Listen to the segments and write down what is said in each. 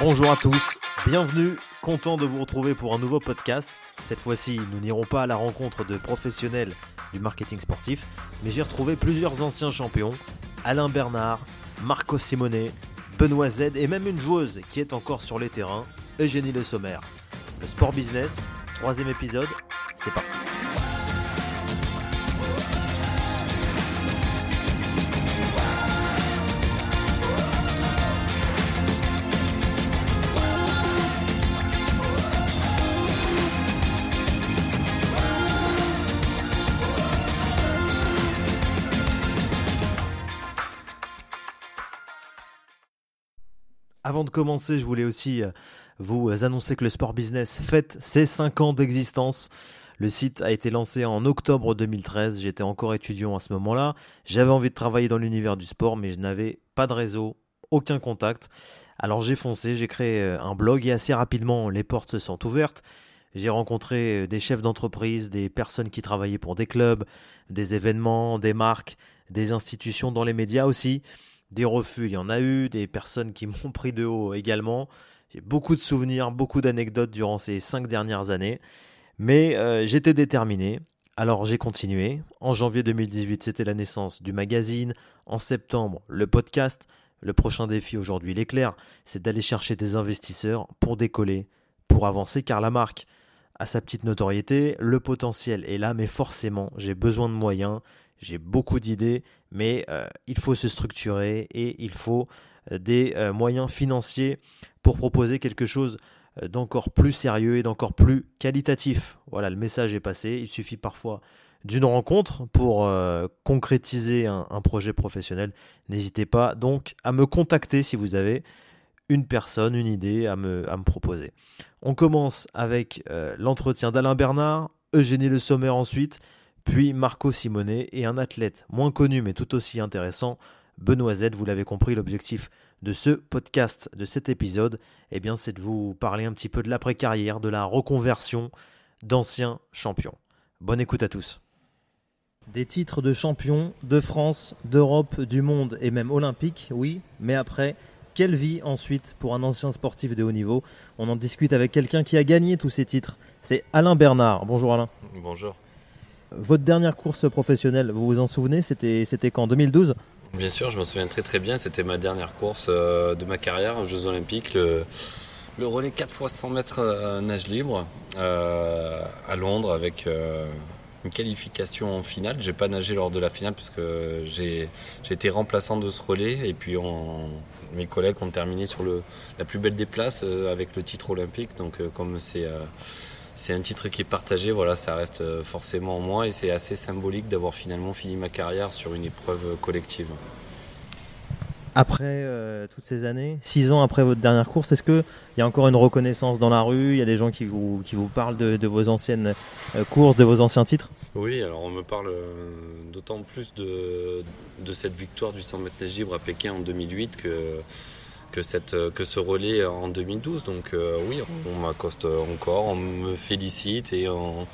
Bonjour à tous, bienvenue, content de vous retrouver pour un nouveau podcast. Cette fois-ci, nous n'irons pas à la rencontre de professionnels du marketing sportif, mais j'ai retrouvé plusieurs anciens champions, Alain Bernard, Marco Simone, Benoît Z et même une joueuse qui est encore sur les terrains, Eugénie Le Sommer. Le sport business, troisième épisode, c'est parti. Avant de commencer, je voulais aussi euh, vous annoncer que le Sport Business fête ses 5 ans d'existence. Le site a été lancé en octobre 2013. J'étais encore étudiant à ce moment-là. J'avais envie de travailler dans l'univers du sport, mais je n'avais pas de réseau, aucun contact. Alors j'ai foncé, j'ai créé euh, un blog et assez rapidement les portes se sont ouvertes. J'ai rencontré euh, des chefs d'entreprise, des personnes qui travaillaient pour des clubs, des événements, des marques, des institutions dans les médias aussi. Des refus, il y en a eu, des personnes qui m'ont pris de haut également. J'ai beaucoup de souvenirs, beaucoup d'anecdotes durant ces cinq dernières années. Mais euh, j'étais déterminé. Alors j'ai continué. En janvier 2018, c'était la naissance du magazine. En septembre, le podcast. Le prochain défi aujourd'hui, l'éclair, c'est d'aller chercher des investisseurs pour décoller, pour avancer, car la marque a sa petite notoriété, le potentiel est là, mais forcément, j'ai besoin de moyens, j'ai beaucoup d'idées, mais euh, il faut se structurer et il faut euh, des euh, moyens financiers pour proposer quelque chose d'encore plus sérieux et d'encore plus qualitatif. Voilà, le message est passé. Il suffit parfois d'une rencontre pour concrétiser un, projet professionnel. N'hésitez pas donc à me contacter si vous avez une personne, une idée à me, à me proposer. On commence avec l'entretien d'Alain Bernard, Eugénie Le Sommer ensuite, puis Marco Simone et un athlète moins connu mais tout aussi intéressant, Benoît Z. Vous l'avez compris, l'objectif de ce podcast, de cet épisode, eh bien, c'est de vous parler un petit peu de l'après-carrière, de la reconversion d'anciens champions. Bonne écoute à tous. Des titres de champion de France, d'Europe, du monde et même olympique, oui, mais après, quelle vie ensuite pour un ancien sportif de haut niveau? On en discute avec quelqu'un qui a gagné tous ces titres. C'est Alain Bernard. Bonjour Alain. Bonjour. Votre dernière course professionnelle, vous vous en souvenez C'était c'était quand 2012 Bien sûr, je me souviens très très bien. C'était ma dernière course euh, de ma carrière aux Jeux Olympiques. Le, relais 4 x 100 mètres euh, nage libre euh, à Londres avec une qualification en finale. J'ai pas nagé lors de la finale puisque j'ai été remplaçant de ce relais et puis mes collègues ont terminé sur la plus belle des places avec le titre olympique. Donc comme c'est c'est un titre qui est partagé, voilà, ça reste euh, forcément en moi et c'est assez symbolique d'avoir finalement fini ma carrière sur une épreuve collective. Après euh, toutes ces années, six ans après votre dernière course, est-ce qu'il y a encore une reconnaissance dans la rue? Il y a des gens qui vous, qui vous parlent de, vos anciennes euh, courses, de vos anciens titres? Oui, alors on me parle d'autant plus de, de cette victoire du 100 mètres libre à Pékin en 2008 que que, cette, euh, que ce relais en 2012. Donc euh, oui, on m'accoste encore, on me félicite et on,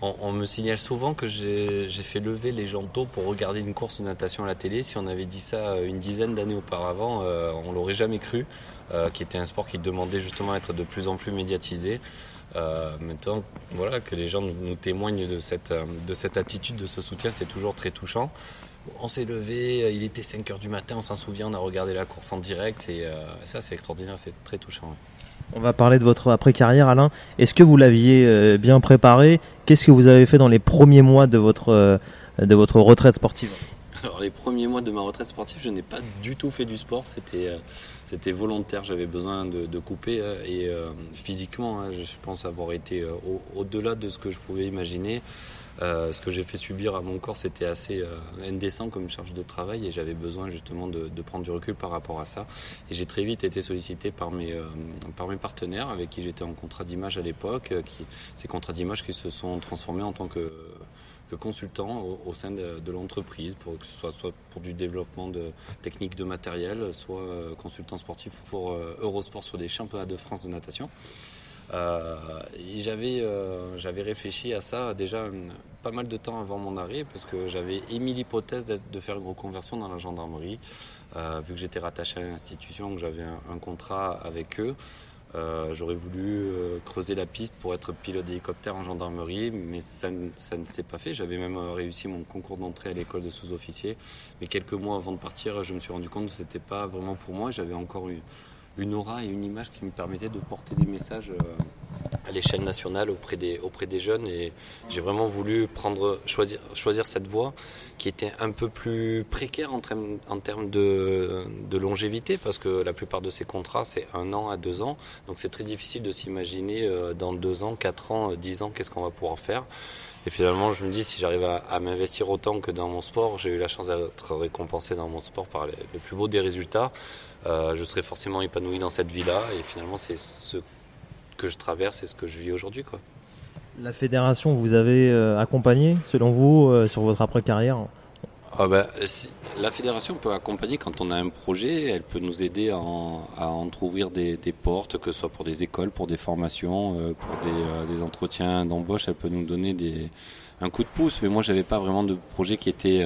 on, me signale souvent que j'ai fait lever les gens tôt pour regarder une course de natation à la télé. Si on avait dit ça une dizaine d'années auparavant, euh, on l'aurait jamais cru, qui était un sport qui demandait justement à être de plus en plus médiatisé. maintenant, voilà, que les gens nous, témoignent de cette, de cette attitude, de ce soutien, c'est toujours très touchant. On s'est levé, il était 5 h du matin, on s'en souvient, on a regardé la course en direct et euh, ça c'est extraordinaire, c'est très touchant. On va parler de votre après-carrière Alain. Est-ce que vous l'aviez euh, bien préparé? Qu'est-ce que vous avez fait dans les premiers mois de votre, euh, de votre retraite sportive? Alors les premiers mois de ma retraite sportive, je n'ai pas du tout fait du sport, c'était c'était volontaire, j'avais besoin de, couper et physiquement, hein, je pense avoir été au-delà de ce que je pouvais imaginer. Euh, ce que j'ai fait subir à mon corps, c'était assez euh, indécent comme charge de travail et j'avais besoin justement de, prendre du recul par rapport à ça. Et j'ai très vite été sollicité par mes, euh, par mes partenaires avec qui j'étais en contrat d'image à l'époque, ces contrats d'image qui se sont transformés en tant que, consultant au, sein de, l'entreprise, pour que ce soit soit pour du développement de techniques de matériel, soit consultant sportif pour Eurosport sur des championnats de France de natation. J'avais, j'avais réfléchi à ça déjà pas mal de temps avant mon arrêt parce que j'avais émis l'hypothèse de faire une reconversion dans la gendarmerie. vu que j'étais rattaché à l'institution, que j'avais un, contrat avec eux, euh, j'aurais voulu euh, creuser la piste pour être pilote d'hélicoptère en gendarmerie, mais ça, ne s'est pas fait. J'avais même euh, réussi mon concours d'entrée à l'école de sous-officier. Mais quelques mois avant de partir, je me suis rendu compte que ce n'était pas vraiment pour moi. J'avais encore eu une aura et une image qui me permettaient de porter des messages à l'échelle nationale auprès des, auprès des jeunes et j'ai vraiment voulu prendre, choisir, choisir cette voie qui était un peu plus précaire en termes, en termes de, de longévité parce que la plupart de ces contrats c'est un an à deux ans donc c'est très difficile de s'imaginer euh, dans deux ans, quatre ans, euh, dix ans qu'est-ce qu'on va pouvoir faire. Et finalement, je me dis, si j'arrive à, m'investir autant que dans mon sport, j'ai eu la chance d'être récompensé dans mon sport par les, le plus beau des résultats, euh, je serai forcément épanoui dans cette vie-là. Et finalement, c'est ce que je traverse et ce que je vis aujourd'hui. La fédération vous avez euh, accompagné, selon vous, euh, sur votre après-carrière? Ah bah, La fédération peut accompagner quand on a un projet, elle peut nous aider à, en, à entrouvrir des, des, portes, que ce soit pour des écoles, pour des formations, euh, pour des, des entretiens d'embauche, elle peut nous donner des, un coup de pouce, mais moi j'avais pas vraiment de projet qui était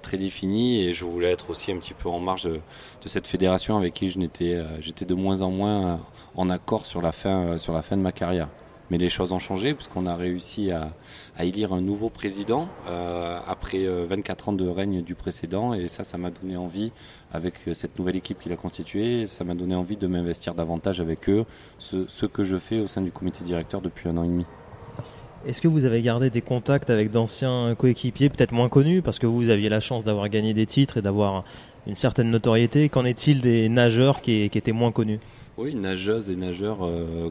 très défini et je voulais être aussi un petit peu en marge de, de cette fédération avec qui je n'étais, j'étais de moins en moins en accord sur la fin, euh, sur la fin de ma carrière. Mais les choses ont changé puisqu'on a réussi à, à, élire un nouveau président euh, après 24 euh, ans de règne du précédent. Et ça, ça m'a donné envie, avec cette nouvelle équipe qu'il a constituée, ça m'a donné envie de m'investir davantage avec eux, ce, ce que je fais au sein du comité directeur depuis un an et demi. Est-ce que vous avez gardé des contacts avec d'anciens coéquipiers, peut-être moins connus, parce que vous aviez la chance d'avoir gagné des titres et d'avoir une certaine notoriété? Qu'en est-il des nageurs qui, qui étaient moins connus? Oui, nageuses et nageurs euh,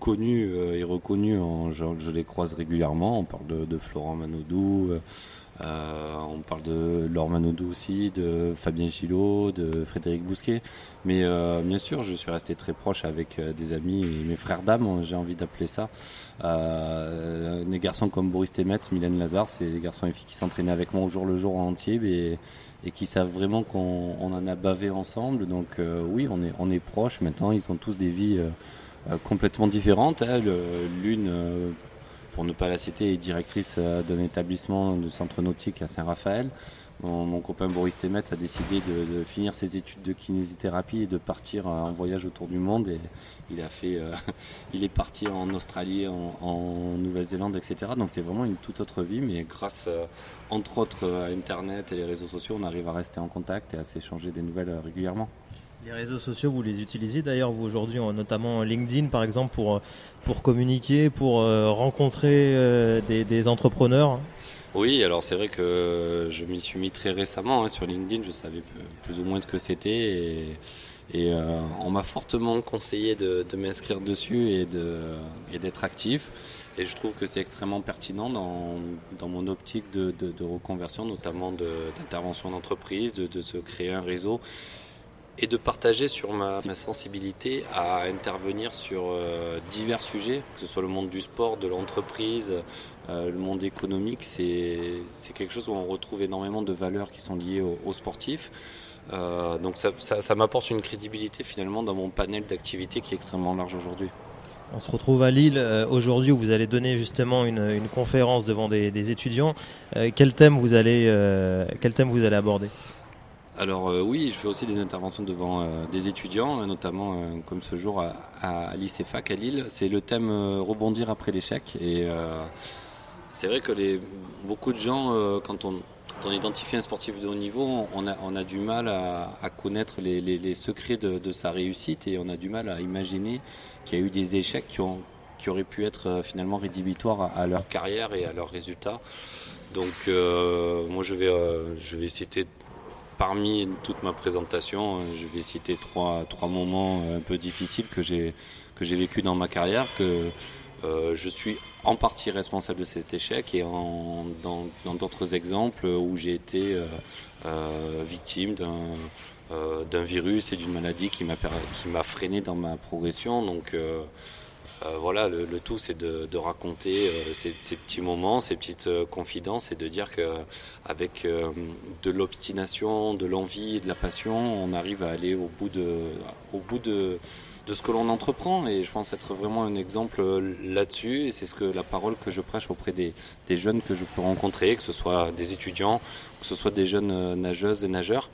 connus euh, et reconnus, je, les croise régulièrement. On parle de, Florent Manodou, euh, on parle de Laure Manodou aussi, de Fabien Gillot, de Frédéric Bousquet. Mais bien sûr, je suis resté très proche avec des amis et mes frères d'âme, j'ai envie d'appeler ça. des garçons comme Boris Temetz, Mylène Lazare, c'est des garçons et filles qui s'entraînaient avec moi au jour le jour en entier. Et qui savent vraiment qu'on en a bavé ensemble. Donc euh, oui, on est, on est proches maintenant. Ils ont tous des vies euh, euh, complètement différentes. Hein. L'une, pour ne pas la citer, est directrice d'un établissement de centre nautique à Saint-Raphaël. Mon, copain Boris Temet a décidé de, finir ses études de kinésithérapie et de partir en voyage autour du monde. Et il est parti en Australie, en, Nouvelle-Zélande, etc. Donc c'est vraiment une toute autre vie. Mais grâce, entre autres, à Internet et les réseaux sociaux, on arrive à rester en contact et à s'échanger des nouvelles euh, régulièrement. Les réseaux sociaux, vous les utilisez d'ailleurs, vous aujourd'hui, notamment LinkedIn par exemple, pour, euh, communiquer, pour rencontrer des, des entrepreneurs oui, alors c'est vrai que je m'y suis mis très récemment hein, sur LinkedIn, je savais plus ou moins ce que c'était et, euh, on m'a fortement conseillé de, m'inscrire dessus et d'être actif. Et je trouve que c'est extrêmement pertinent dans, mon optique de, reconversion, notamment d'intervention d'entreprise, de, de se créer un réseau et de partager sur ma, sensibilité à intervenir sur euh, divers sujets, que ce soit le monde du sport, de l'entreprise, euh, le monde économique. C'est quelque chose où on retrouve énormément de valeurs qui sont liées aux, sportifs. Euh, donc ça, m'apporte une crédibilité finalement dans mon panel d'activités qui est extrêmement large aujourd'hui. On se retrouve à Lille aujourd'hui où vous allez donner justement une, conférence devant des, des étudiants. quel thème vous allez quel thème vous allez aborder? Alors euh, oui, je fais aussi des interventions devant euh, des étudiants, notamment euh, comme ce jour à, à l'ICEFAC à Lille. C'est le thème rebondir après l'échec. Et c'est vrai que beaucoup de gens, quand on, identifie un sportif de haut niveau, on a, du mal à, connaître les, secrets de, sa réussite et on a du mal à imaginer qu'il y a eu des échecs qui, auraient pu être finalement rédhibitoires à, leur carrière et à leurs résultats. Donc moi je vais citer parmi toute ma présentation, euh, je vais citer trois, trois moments euh, un peu difficiles que j'ai que j'ai vécu dans ma carrière, que euh, je suis en partie responsable de cet échec et dans d'autres exemples où j'ai été victime d'un d'un virus et d'une maladie qui m'a qui m'a freiné dans ma progression. Donc euh, voilà, le, tout c'est de, raconter euh, ces, petits moments, ces petites euh, confidences et de dire que avec de l'obstination, de l'envie et de la passion, on arrive à aller au bout de, ce que l'on entreprend. Et je pense être vraiment un exemple là-dessus. Et c'est ce que la parole que je prêche auprès des, des, jeunes que je peux rencontrer, que ce soit des étudiants, que ce soit des jeunes nageuses et nageurs.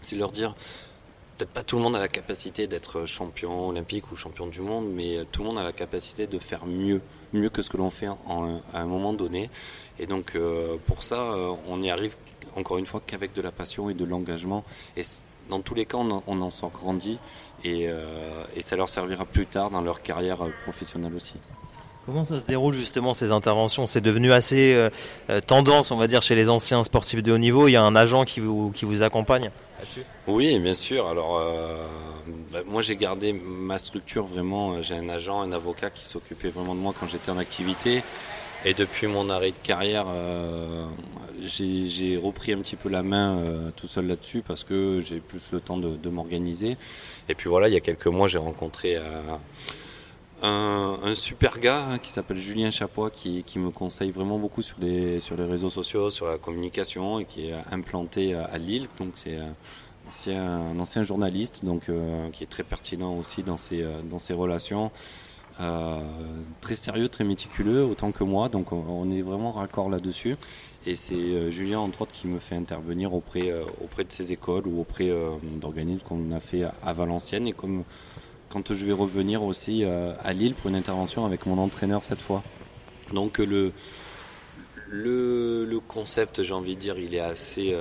C'est leur dire peut-être pas tout le monde a la capacité d'être champion olympique ou champion du monde, mais tout le monde a la capacité de faire mieux, mieux que ce que l'on fait à un moment donné. Et donc euh, pour ça, euh, on n'y arrive encore une fois qu'avec de la passion et de l'engagement. Et dans tous les cas, on en, sort grandi et, euh, ça leur servira plus tard dans leur carrière professionnelle aussi. Comment ça se déroule justement ces interventions? C'est devenu assez euh, tendance, on va dire, chez les anciens sportifs de haut niveau. Il y a un agent qui vous, qui vous accompagne oui, bien sûr. Alors, euh, bah, moi, j'ai gardé ma structure vraiment. J'ai un agent, un avocat qui s'occupait vraiment de moi quand j'étais en activité. Et depuis mon arrêt de carrière, euh, j'ai repris un petit peu la main euh, tout seul là-dessus parce que j'ai plus le temps de, m'organiser. Et puis voilà, il y a quelques mois, j'ai rencontré euh, un, super gars hein, qui s'appelle Julien Chapois qui, me conseille vraiment beaucoup sur les, sur les réseaux sociaux, sur la communication et qui est implanté à, Lille. Donc c'est c'est un ancien journaliste donc euh, qui est très pertinent aussi dans ses dans ses relations euh, très sérieux, très méticuleux, autant que moi. Donc on est vraiment raccord là-dessus. Et c'est euh, Julien, entre autres, qui me fait intervenir auprès, euh, auprès de ces écoles ou auprès d'organismes qu'on a fait à Valenciennes. Et comme quand je vais revenir aussi à Lille pour une intervention avec mon entraîneur cette fois. Donc le, le, le concept, j'ai envie de dire, il est assez,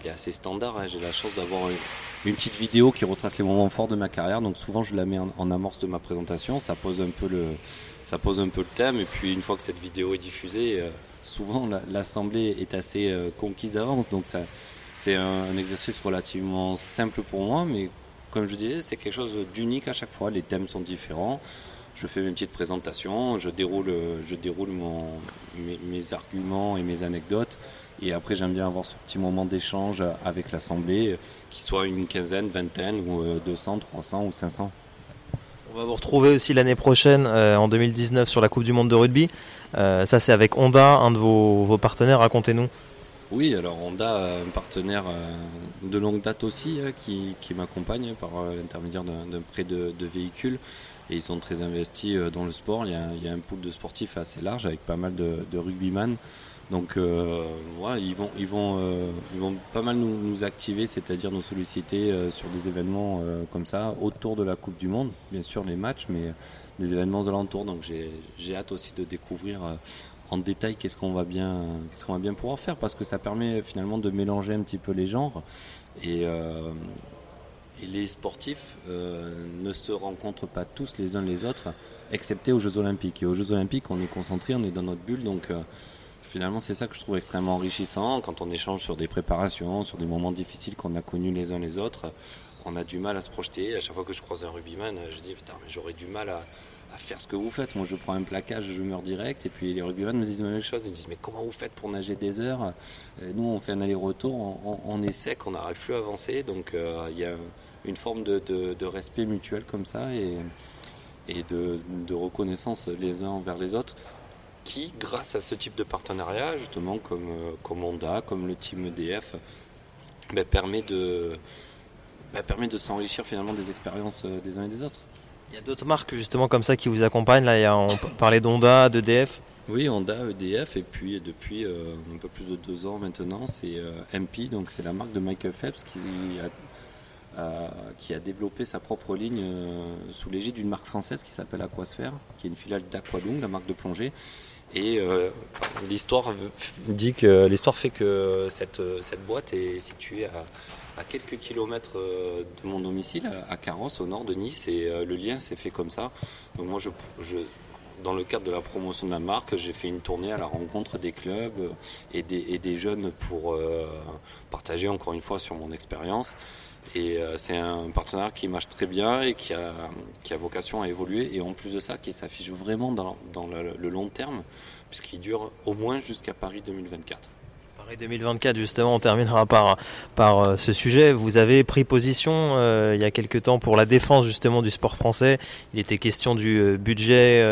il est assez standard. Hein. J'ai la chance d'avoir une petite vidéo qui retrace les moments forts de ma carrière. Donc souvent je la mets en, amorce de ma présentation. Ça pose un peu le, ça pose un peu le thème. Et puis une fois que cette vidéo est diffusée, euh, souvent l'assemblée est assez euh, conquise d'avance. Donc ça, c'est un, exercice relativement simple pour moi, mais comme je disais, c'est quelque chose d'unique à chaque fois. Les thèmes sont différents. Je fais mes petites présentations, je déroule, je déroule mes arguments et mes anecdotes. Et après, j'aime bien avoir ce petit moment d'échange avec l'Assemblée, qui soit une quinzaine, vingtaine, ou 200, euh, 300 ou 500. On va vous retrouver aussi l'année prochaine, euh, en 2019, sur la Coupe du Monde de rugby. Euh, ça, c'est avec Honda, un de vos partenaires. Racontez-nous. Oui, alors Honda, un partenaire de longue date aussi, qui, qui m'accompagne par l'intermédiaire d'un prêt de, véhicules. Et ils sont très investis dans le sport. Il y, a, a un pool de sportifs assez large avec pas mal de, de rugbyman. Donc euh, ils, vont, ils, vont, euh, ils vont pas mal nous, activer, c'est-à-dire nous solliciter euh, sur des événements euh, comme ça, autour de la Coupe du Monde, bien sûr les matchs, mais des événements alentours. Donc j'ai hâte aussi de découvrir en détail qu'est-ce qu'on va bien qu'est-ce qu'on va bien pouvoir faire parce que ça permet finalement de mélanger un petit peu les genres et, et les sportifs ne se rencontrent pas tous les uns les autres excepté aux Jeux Olympiques et aux Jeux Olympiques on est concentré on est dans notre bulle donc finalement, c'est ça que je trouve extrêmement enrichissant quand on échange sur des préparations, sur des moments difficiles qu'on a connus les uns les autres. On a du mal à se projeter. À chaque fois que je croise un rugbyman, je dis putain, mais j'aurais du mal à, faire ce que vous faites. Moi, je prends un plaquage, je meurs direct. Et puis les rugbyman me disent la même chose. Ils me disent mais comment vous faites pour nager des heures? Nous, on fait un aller-retour, on, est sec, on n'arrive plus à avancer. Donc euh, il y a une forme de, respect mutuel comme ça et, de, reconnaissance les uns envers les autres qui, grâce à ce type de partenariat, justement comme, euh, comme Honda, comme le team EDF, ben, permet de, ben, permet de s'enrichir finalement des expériences euh, des uns et des autres. Il y a d'autres marques justement comme ça qui vous accompagnent. Là, on parlait d'Honda, d'EDF. Oui, Honda, EDF, et puis depuis euh, un peu plus de deux ans maintenant, c'est MP, donc c'est la marque de Michael Phelps qui a, qui a développé sa propre ligne sous l'égide d'une marque française qui s'appelle Aquasphere, qui est une filiale d'Aqualung, la marque de plongée, et euh, l'histoire dit que l'histoire fait que cette, cette boîte est située à, à, quelques kilomètres euh, de mon domicile, à Carrosse, au nord de Nice, et euh, le lien s'est fait comme ça. Donc moi, je, je, dans le cadre de la promotion de la marque, j'ai fait une tournée à la rencontre des clubs et des, et des jeunes pour euh, partager encore une fois sur mon expérience. Et euh, c'est un partenaire qui marche très bien et qui a, qui a vocation à évoluer. Et en plus de ça, qui s'affiche vraiment dans, dans le, long terme, puisqu'il dure au moins jusqu'à Paris 2024. Paris 2024, justement, on terminera par, par euh, ce sujet. Vous avez pris position euh, il y a quelques temps pour la défense justement du sport français. Il était question du euh, budget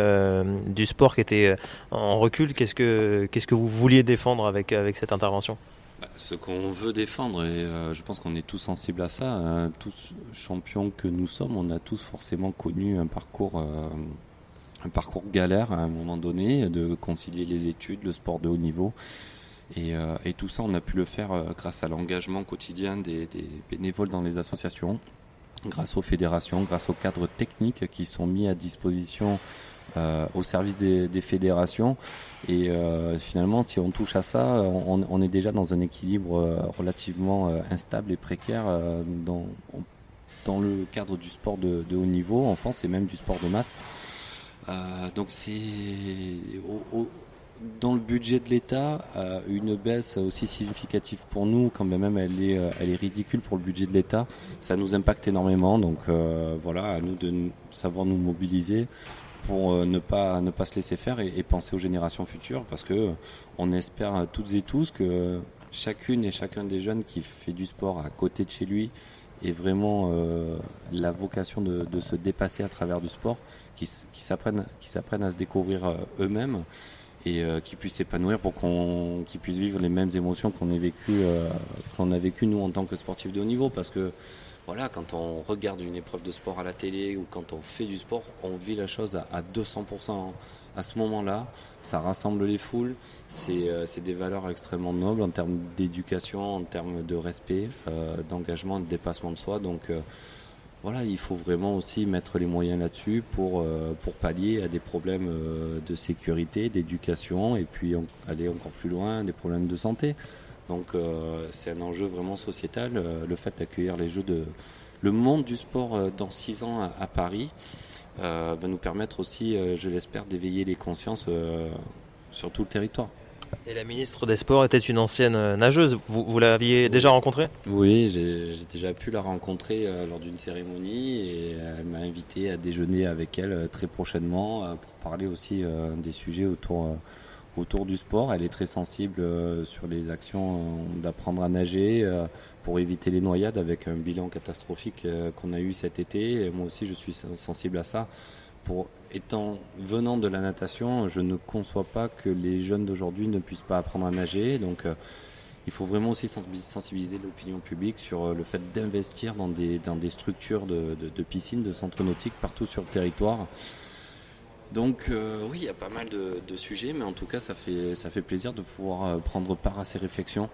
du sport qui était en recul. Qu'est-ce que, que vous vouliez défendre avec, avec cette intervention? Bah, ce qu'on veut défendre, et je pense qu'on est tous sensibles à ça, tous champions que nous sommes, on a tous forcément connu un parcours un parcours galère à un moment donné, de concilier les études, le sport de haut niveau. Et, euh, tout ça, on a pu le faire euh, grâce à l'engagement quotidien des, bénévoles dans les associations, grâce aux fédérations, grâce aux cadres techniques qui sont mis à disposition euh, au service des, fédérations. Et finalement, si on touche à ça, on, est déjà dans un équilibre relativement instable et précaire dans, dans le cadre du sport de, haut niveau en France et même du sport de masse. Donc c'est dans le budget de l'État, euh, une baisse aussi significative pour nous, quand même elle est, euh, elle est ridicule pour le budget de l'État, ça nous impacte énormément. Donc voilà, à nous de savoir nous mobiliser pour ne pas ne pas se laisser faire et, penser aux générations futures, parce que on espère toutes et tous que chacune et chacun des jeunes qui fait du sport à côté de chez lui et vraiment la vocation de, se dépasser à travers du sport, qui, qui s'apprennent à se découvrir euh, eux-mêmes et euh, qui puissent s'épanouir pour qu'on qu'ils puissent vivre les mêmes émotions qu'on vécu euh, qu'on a vécu nous en tant que sportifs de haut niveau. Parce que voilà quand on regarde une épreuve de sport à la télé ou quand on fait du sport on vit la chose à, 200% à ce moment-là ça rassemble les foules. C'est des valeurs extrêmement nobles en termes d'éducation en termes de respect d'engagement de dépassement de soi. Donc voilà, il faut vraiment aussi mettre les moyens là-dessus pour, euh, pour pallier à des problèmes euh, de sécurité, d'éducation et puis aller encore plus loin, des problèmes de santé. Donc euh, c'est un enjeu vraiment sociétal, le fait d'accueillir les Jeux de... Le monde du sport dans six ans à, Paris va nous permettre aussi, je l'espère, d'éveiller les consciences sur tout le territoire. Et la ministre des Sports était une ancienne euh, nageuse. Vous, vous l'aviez déjà rencontrée? Oui, j'ai déjà pu la rencontrer euh, lors d'une cérémonie et elle m'a invité à déjeuner avec elle euh, très prochainement pour parler aussi des sujets autour, autour du sport. Elle est très sensible sur les actions d'apprendre à nager pour éviter les noyades avec un bilan catastrophique qu'on a eu cet été. Et moi aussi, je suis sensible à ça pour étant venant de la natation, je ne conçois pas que les jeunes d'aujourd'hui ne puissent pas apprendre à nager. Donc, euh, il faut vraiment aussi sensibiliser l'opinion publique sur euh, le fait d'investir dans des, structures de, piscines, de centres nautiques partout sur le territoire. Donc euh, oui, il y a pas mal de, sujets, mais en tout cas, ça fait, plaisir de pouvoir prendre part à ces réflexions.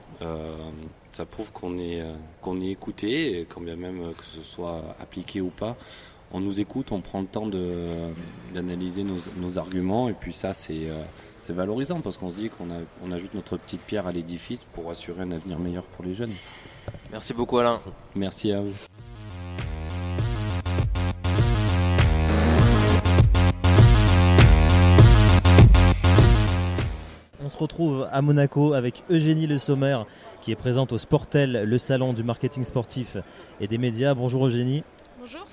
ça prouve qu'on est, qu'on est écouté, quand bien même que ce soit appliqué ou pas, on nous écoute, on prend le temps d'analyser nos, arguments et puis ça euh, c'est valorisant parce qu'on se dit qu'on on ajoute notre petite pierre à l'édifice pour assurer un avenir meilleur pour les jeunes. Merci beaucoup Alain. Merci à vous. On se retrouve à Monaco avec Eugénie Le Sommer qui est présente au Sportel, le salon du marketing sportif et des médias. Bonjour Eugénie. Bonjour.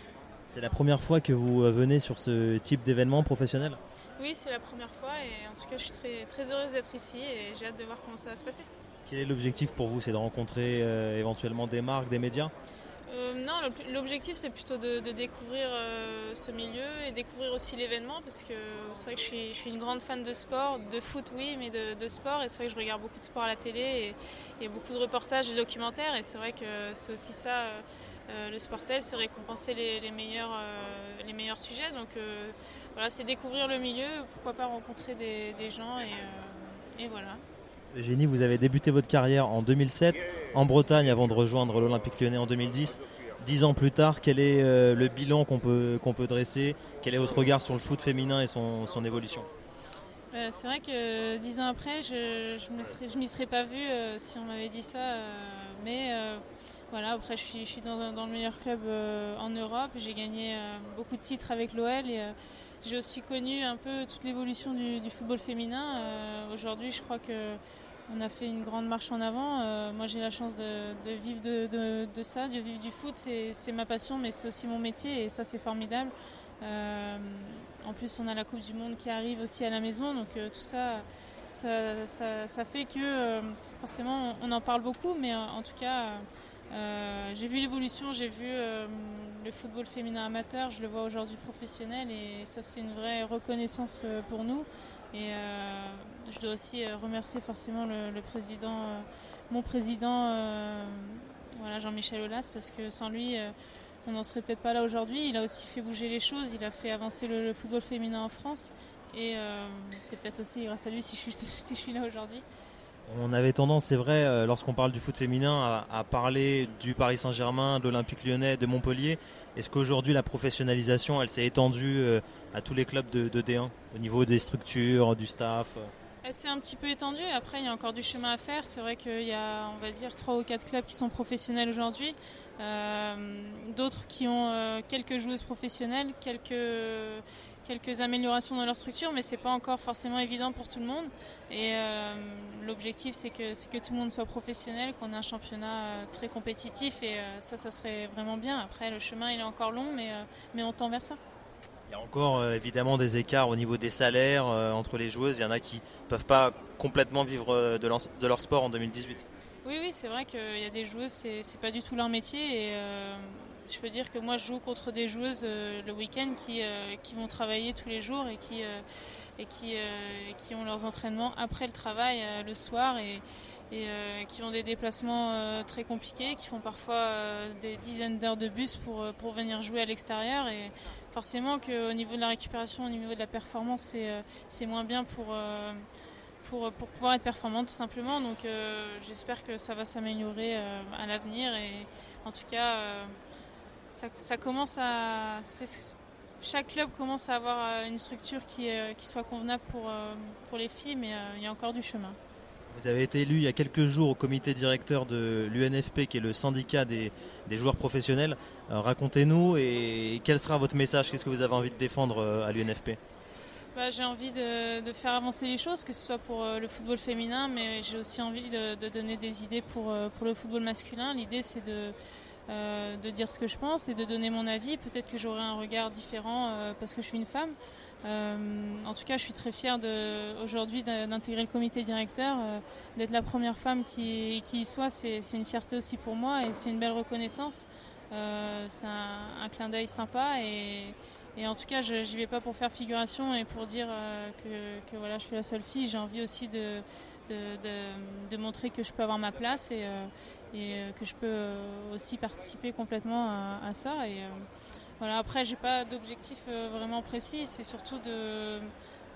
C'est la première fois que vous euh, venez sur ce type d'événement professionnel? Oui, c'est la première fois et en tout cas je suis très, très heureuse d'être ici et j'ai hâte de voir comment ça va se passer. Quel est l'objectif pour vous? C'est de rencontrer euh, éventuellement des marques, des médias? Euh, non, l'objectif c'est plutôt de, découvrir ce milieu et découvrir aussi l'événement parce que c'est vrai que je suis, une grande fan de sport, de foot oui, mais de, sport et c'est vrai que je regarde beaucoup de sport à la télé et, beaucoup de reportages et documentaires et c'est vrai que c'est aussi ça euh, le Sportel, c'est récompenser les, meilleurs, euh, les meilleurs sujets. Donc euh, voilà, c'est découvrir le milieu, pourquoi pas rencontrer des, gens et, voilà. Génie, vous avez débuté votre carrière en 2007 en Bretagne avant de rejoindre l'Olympique lyonnais en 2010. Dix ans plus tard, quel est le bilan qu'on peut, qu'on peut dresser? Quel est votre regard sur le foot féminin et son, son évolution? C'est vrai que dix ans après, je ne m'y serais pas vue si on m'avait dit ça. mais voilà, après, je suis, dans, le meilleur club euh, en Europe. J'ai gagné euh, beaucoup de titres avec l'OL et euh, j'ai aussi connu un peu toute l'évolution du, football féminin. Aujourd'hui, je crois que on a fait une grande marche en avant. moi, j'ai la chance de, vivre de, ça, de vivre du foot. C'est ma passion, mais c'est aussi mon métier et ça, c'est formidable. en plus, on a la Coupe du Monde qui arrive aussi à la maison, donc tout ça ça, fait que forcément on en parle beaucoup, mais en tout cas euh, j'ai vu l'évolution, j'ai vu euh, le football féminin amateur, je le vois aujourd'hui professionnel et ça c'est une vraie reconnaissance euh, pour nous. Et je dois aussi remercier forcément le, président, mon président, voilà, Jean-Michel Aulas, parce que sans lui, on n'en serait peut-être pas là aujourd'hui. Il a aussi fait bouger les choses, il a fait avancer le, football féminin en France. Et c'est peut-être aussi grâce à lui si je suis, si je suis là aujourd'hui. On avait tendance, c'est vrai, euh, lorsqu'on parle du foot féminin, à, parler du Paris Saint-Germain, de l'Olympique lyonnais, de Montpellier. Est-ce qu'aujourd'hui la professionnalisation, elle s'est étendue euh, à tous les clubs de, D1 au niveau des structures, du staff Elle s'est un petit peu étendue. Après, il y a encore du chemin à faire. C'est vrai qu'il y a, on va dire, trois ou quatre clubs qui sont professionnels aujourd'hui. Euh, d'autres qui ont quelques joueuses professionnelles, quelques quelques améliorations dans leur structure, mais c'est pas encore forcément évident pour tout le monde. Et euh, l'objectif, c'est que, que tout le monde soit professionnel, qu'on ait un championnat euh, très compétitif, et euh, ça, ça serait vraiment bien. Après, le chemin, il est encore long, mais, mais on tend vers ça. Il y a encore évidemment des écarts au niveau des salaires entre les joueuses. Il y en a qui peuvent pas complètement vivre de leur, de leur sport en 2018. Oui, oui, c'est vrai qu'il y a des joueuses, c'est pas du tout leur métier, et je peux dire que moi je joue contre des joueuses euh, le week-end qui, euh, qui vont travailler tous les jours et qui, euh, et qui, qui ont leurs entraînements après le travail le soir et, et qui ont des déplacements très compliqués, qui font parfois des dizaines d'heures de bus pour, pour venir jouer à l'extérieur et forcément qu'au niveau de la récupération, au niveau de la performance, c'est moins bien pour pour, pour, pouvoir être performant tout simplement. Donc j'espère que ça va s'améliorer à l'avenir et en tout cas ça, commence à. Chaque club commence à avoir euh, une structure qui, qui soit convenable pour, euh, pour les filles, mais euh, il y a encore du chemin. Vous avez été élu il y a quelques jours au comité directeur de l'UNFP, qui est le syndicat des, des joueurs professionnels. Racontez-nous et quel sera votre message? Qu'est-ce que vous avez envie de défendre à l'UNFP? Bah, J'ai envie de, de, faire avancer les choses, que ce soit pour le football féminin, mais j'ai aussi envie de, de, donner des idées pour, pour le football masculin. L'idée, c'est de euh, de dire ce que je pense et de donner mon avis. Peut-être que j'aurai un regard différent euh, parce que je suis une femme. Euh, en tout cas, je suis très fière aujourd'hui d'intégrer le comité directeur, d'être la première femme qui, y soit. C'est une fierté aussi pour moi et c'est une belle reconnaissance. c'est un, clin d'œil sympa et, en tout cas, je n'y vais pas pour faire figuration et pour dire que, voilà, je suis la seule fille. J'ai envie aussi de, de, montrer que je peux avoir ma place et, et euh, que je peux euh, aussi participer complètement à, ça. Et euh, voilà, après, pas d'objectif vraiment précis. C'est surtout de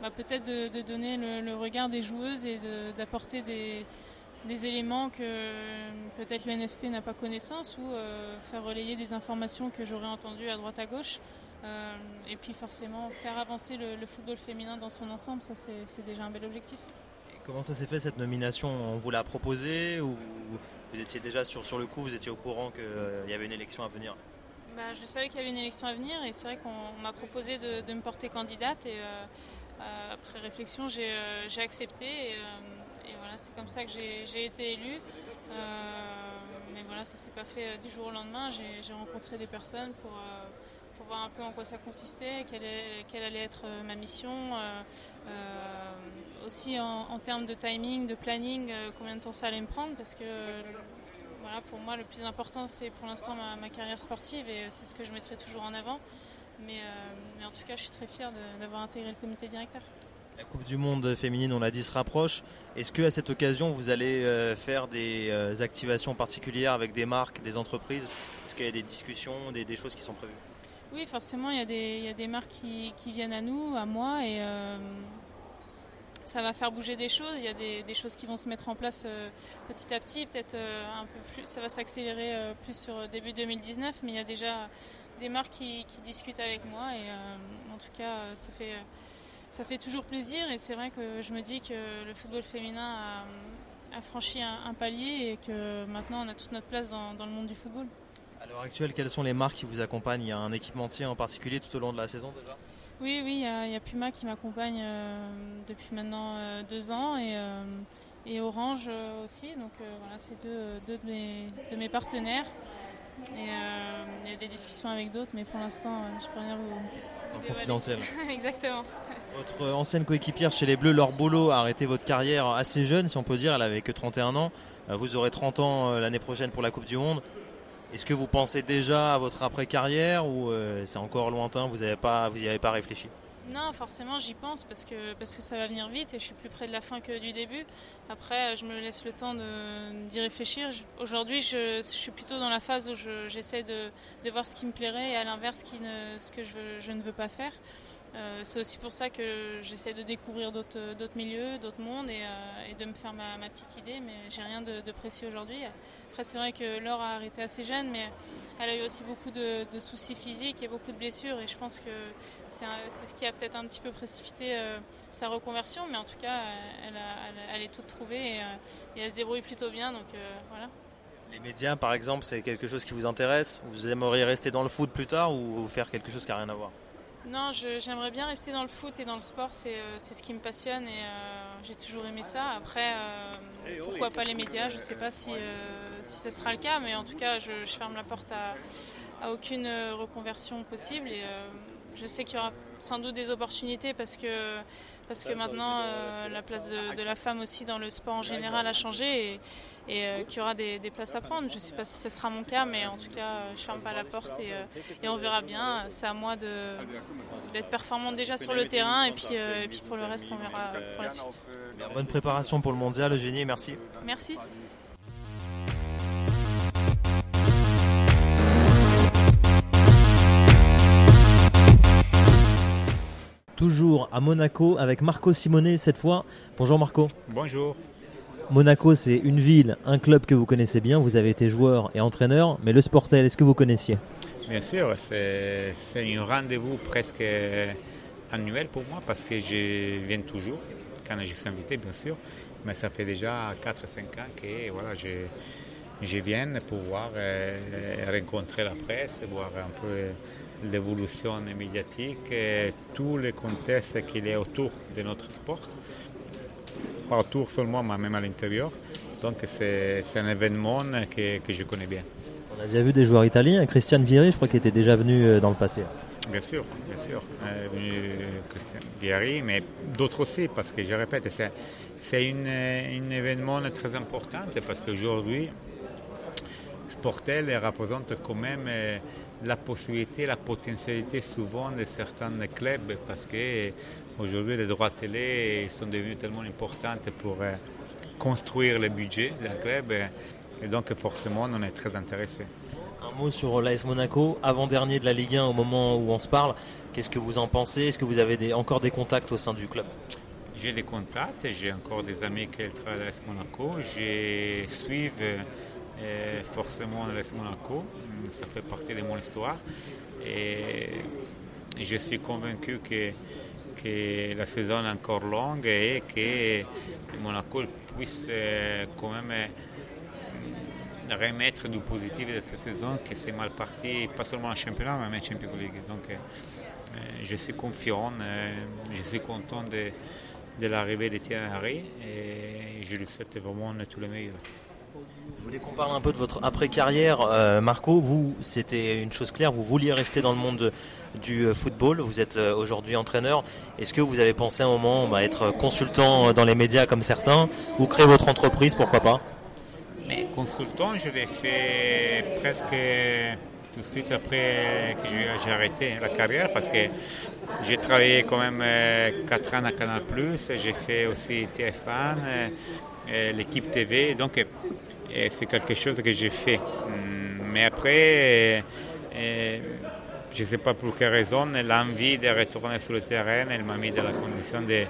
bah, peut-être de, donner le, regard des joueuses et d'apporter des, des, éléments que peut-être le NFP n'a pas connaissance ou faire relayer des informations que j'aurais entendues à droite à gauche. et puis forcément faire avancer le, le, football féminin dans son ensemble, ça c'est déjà un bel objectif. Comment ça s'est fait cette nomination? On vous l'a proposé ou vous étiez déjà sur, sur le coup, vous étiez au courant qu'il euh, y avait une élection à venir? Bah, Je savais qu'il y avait une élection à venir et c'est vrai qu'on m'a proposé de, me porter candidate et euh, euh, après réflexion j'ai accepté et, voilà c'est comme ça que j'ai été élue. mais voilà ça s'est pas fait du jour au lendemain, j'ai rencontré des personnes pour pour voir un peu en quoi ça consistait, quelle, quelle allait être ma mission, aussi en, termes de timing, de planning, euh, combien de temps ça allait me prendre parce que voilà, pour moi le plus important c'est pour l'instant ma, carrière sportive et c'est ce que je mettrai toujours en avant. Mais, euh, en tout cas je suis très fière d'avoir intégré le comité directeur. La Coupe du Monde féminine, on l'a dit, se rapproche. Est-ce que à cette occasion, vous allez euh, faire des activations particulières avec des marques, des entreprises? Est-ce qu'il y a des discussions, des, choses qui sont prévues? Oui, forcément, il y, a des, il y a des marques qui, qui, viennent à nous, à moi, et ça va faire bouger des choses. Il y a des, choses qui vont se mettre en place euh, petit à petit. Peut-être euh, un peu plus, ça va s'accélérer euh, plus sur début 2019, mais il y a déjà des marques qui, discutent avec moi et en tout cas, ça fait ça fait toujours plaisir et c'est vrai que je me dis que le football féminin a, franchi un, palier et que maintenant on a toute notre place dans, dans le monde du football. À l'heure actuelle, quelles sont les marques qui vous accompagnent? Il y a un équipementier en particulier tout au long de la saison déjà? Oui, oui, il y, a Puma qui m'accompagne euh, depuis maintenant euh, deux ans et, euh, et Orange aussi. Donc voilà, c'est deux, deux de, mes, partenaires. Et il y a des discussions avec d'autres, mais pour l'instant, je peux rien vous. confidentiel. Exactement. Votre ancienne coéquipière chez les Bleus, Laure Bolo, a arrêté votre carrière assez jeune, si on peut dire. Elle avait que 31 ans. Vous aurez 30 ans l'année prochaine pour la Coupe du Monde. Est-ce que vous pensez déjà à votre après-carrière ou euh, c'est encore lointain Vous n'y avez pas réfléchi? Non, forcément, j'y pense parce que, ça va venir vite et je suis plus près de la fin que du début. Après, je me laisse le temps d'y réfléchir. Aujourd'hui, je, suis plutôt dans la phase où j'essaie de, voir ce qui me plairait et à l'inverse ce que je, ne veux pas faire. Euh, c'est aussi pour ça que j'essaie de découvrir d'autres milieux, d'autres mondes et, euh, de me faire ma, petite idée, mais j'ai rien de, précis aujourd'hui. Après, c'est vrai que Laure a arrêté assez jeune, mais elle a eu aussi beaucoup de, soucis physiques et beaucoup de blessures. Et je pense que c'est ce qui a peut-être un petit peu précipité euh, sa reconversion. Mais en tout cas, elle, est toute trouvée euh, et, elle se débrouille plutôt bien. Donc euh, voilà. Les médias, par exemple, c'est quelque chose qui vous intéresse? Vous aimeriez rester dans le foot plus tard ou faire quelque chose qui n'a rien à voir? Non, j'aimerais bien rester dans le foot et dans le sport, c'est euh, ce qui me passionne et euh, j'ai toujours aimé ça. Après, euh, pourquoi pas les médias Je ne sais pas si, si ce sera le cas, mais en tout cas, je, ferme la porte à, aucune reconversion possible et je sais qu'il y aura sans doute des opportunités parce que parce que maintenant euh, la place de, la femme aussi dans le sport en général a changé et, euh, qu'il y aura des, places à prendre. Je ne sais pas si ce sera mon cas, mais en tout cas, je ne ferme pas la porte et, on verra bien. C'est à moi d'être performante déjà sur le terrain et puis, euh, et puis pour le reste, on verra pour la suite. Bonne préparation pour le mondial, Eugénie, merci. Merci. toujours à Monaco avec Marco Simonet cette fois. Bonjour Marco. Bonjour. Monaco, c'est une ville, un club que vous connaissez bien. Vous avez été joueur et entraîneur, mais le Sportel, est-ce que vous connaissiez? Bien sûr, c'est un rendez-vous presque annuel pour moi parce que je viens toujours, quand je suis invité bien sûr, mais ça fait déjà 4-5 ans que voilà, je, viens pour voir, euh, rencontrer la presse, voir un peu l'évolution médiatique et tous les contextes qu'il y a autour de notre sport. Pas autour seulement, mais même à l'intérieur. Donc c'est un événement que, que, je connais bien. On a déjà vu des joueurs italiens, Christian Vieri, je crois qu'il était déjà venu euh, dans le passé. Bien sûr, bien sûr. Euh, Christian Vieri, mais d'autres aussi, parce que je répète, c'est un événement très important parce qu'aujourd'hui, Sportel représente quand même euh, la possibilité, la potentialité souvent de certains clubs parce que aujourd'hui les droits télé sont devenus tellement importants pour euh, construire le budget d'un club et donc forcément on est très intéressé. Un mot sur l'AS Monaco, avant-dernier de la Ligue 1 au moment où on se parle. Qu'est-ce que vous en pensez? Est-ce que vous avez encore des contacts au sein du club? J'ai des contacts, j'ai encore des amis qui travaillent à l'AS Monaco. Je suis euh, forcément l'AS Monaco ça fait partie de mon histoire. Et je suis convaincu que, que la saison est encore longue et que Monaco puisse quand même remettre du positif de cette saison, que c'est mal parti, pas seulement en championnat, mais en Champions League. Donc euh, je suis confiant, je suis content de, de l'arrivée de Thierry Henry et je lui souhaite vraiment tout le meilleur. Je voulais qu'on parle un peu de votre après-carrière. Euh, Marco, vous, c'était une chose claire, vous vouliez rester dans le monde du euh, football. Vous êtes euh, aujourd'hui entraîneur. Est-ce que vous avez pensé un moment bah, être consultant dans les médias comme certains ou créer votre entreprise, pourquoi pas? Mais consultant, je l'ai fait presque tout de suite après que j'ai arrêté la carrière parce que j'ai travaillé quand même 4 ans à Canal+, j'ai fait aussi TF1, l'équipe TV, donc c'est quelque chose que j'ai fait. Mm, mais après, euh, je ne sais pas pour quelle raison, l'envie de retourner sur le terrain, elle m'a mis dans la condition de,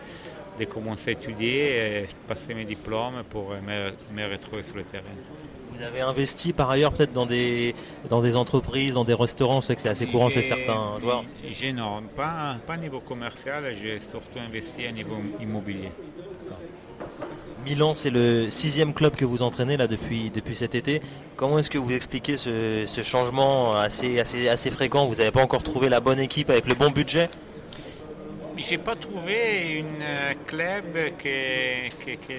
de commencer à étudier, et passer mes diplômes pour me, retrouver sur le terrain. Vous avez investi par ailleurs peut-être dans des, dans des entreprises, dans des restaurants, je sais que c'est assez courant chez certains joueurs. Non, pas, pas au niveau commercial, j'ai surtout investi à niveau immobilier. Milan, c'est le sixième club que vous entraînez là depuis, depuis cet été. Comment est-ce que vous expliquez ce, changement assez, assez, assez fréquent? Vous n'avez pas encore trouvé la bonne équipe avec le bon budget? Je n'ai pas trouvé un euh, club qui,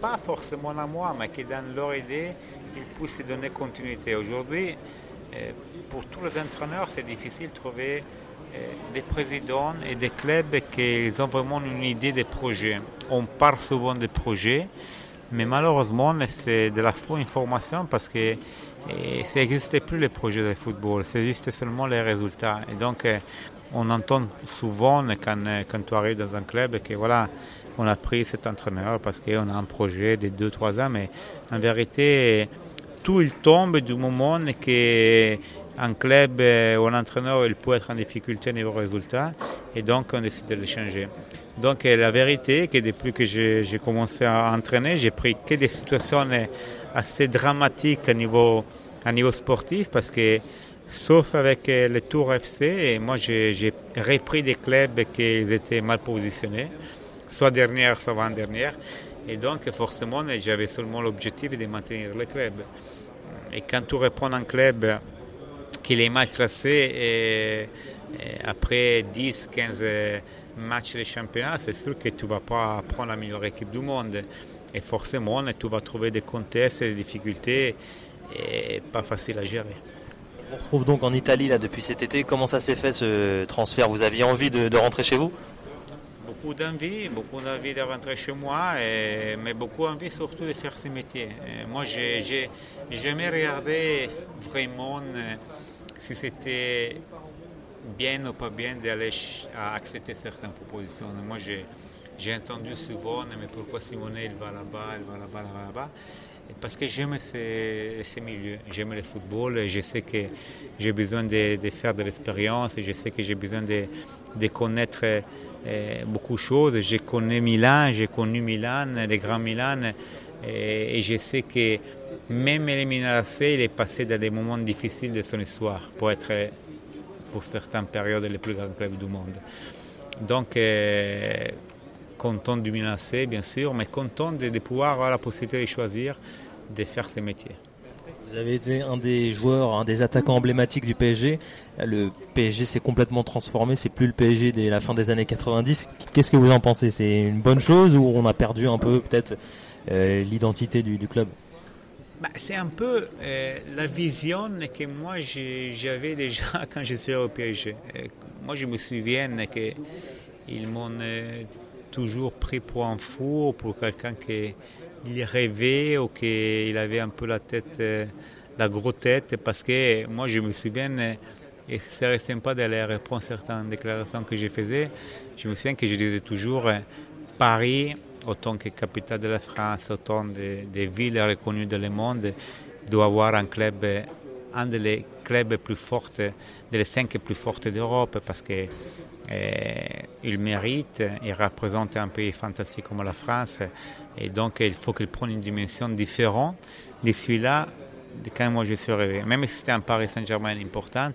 pas forcément à moi, mais qui dans leur idée, ils puisse donner continuité. Aujourd'hui, euh, pour tous les entraîneurs, c'est difficile de trouver euh, des présidents et des clubs qui ont vraiment une idée des projets. On parle souvent des projets, mais malheureusement, c'est de la fausse information parce que ça n'existait plus les projets de football, ça existait seulement les résultats. Et donc, euh, on entend souvent quand, quand tu arrives dans un club que voilà, on a pris cet entraîneur parce qu'on a un projet de 2-3 ans, mais en vérité, tout il tombe du moment que un club ou un entraîneur il peut être en difficulté niveau résultat et donc on décide de le changer. Donc la vérité est que depuis que j'ai commencé à entraîner, j'ai pris que des situations assez dramatiques à niveau sportif parce que sauf avec le Tour FC, moi j'ai repris des clubs qui étaient mal positionnés, soit dernière, soit avant-dernière. Et donc forcément j'avais seulement l'objectif de maintenir le club. Et quand tu reprends un club qui est mal classé, et, après 10-15 matchs de championnat, c'est sûr que tu ne vas pas prendre la meilleure équipe du monde. Et forcément, tu vas trouver des contextes et des difficultés et pas facile à gérer. On se retrouve donc en Italie là, depuis cet été. Comment ça s'est fait ce transfert? Vous aviez envie de, rentrer chez vous? Beaucoup d'envie, beaucoup d'envie de rentrer chez moi, mais beaucoup d'envie surtout de faire ce métier. moi, j'ai jamais regardé vraiment euh, si c'était bien ou pas bien d'aller accepter certaines propositions. Moi, j'ai entendu souvent, mais pourquoi Simone, il va là-bas, il va là-bas, là-bas? Parce que j'aime ces, ces, milieux, j'aime le football, et je sais que j'ai besoin de, faire de l'expérience, et je sais que j'ai besoin de, connaître eh, beaucoup de choses. J'ai connu Milan, j'ai connu Milan, les grands Milan, et, et je sais que même l'élimination, il est passé dans des moments difficiles de son histoire pour être pour certaines périodes les plus grands clubs du monde. Donc, euh, content du Milan bien sûr, mais content de, pouvoir avoir la possibilité de choisir de faire ce métier. Vous avez été un des joueurs, un des attaquants emblématiques du PSG. Le PSG s'est complètement transformé, c'est plus le PSG dès la fin des années 90. Qu'est-ce que vous en pensez? C'est une bonne chose ou on a perdu un peu peut-être euh, l'identité du club? Bah, c'est un peu euh, la vision que moi j'avais déjà quand je suis au PSG. Euh, moi je me souviens qu'ils m'ont euh, toujours pris pour un fou, pour quelqu'un qui rêvait ou qu'il avait un peu la tête, la grosse tête, parce que moi je me souviens, et serait sympa d'aller répondre à certaines déclarations que je faisais, je me souviens que je disais toujours Paris autant que capitale de la France, autant des villes reconnues dans le monde, doit avoir un club, un des clubs plus forts, des cinq plus forts d'Europe, parce qu'il eh, mérite, il représente un pays fantastique comme la France, et donc il faut qu'il prenne une dimension différente de celui-là quand moi je suis arrivé. Même si c'était un Paris Saint-Germain important,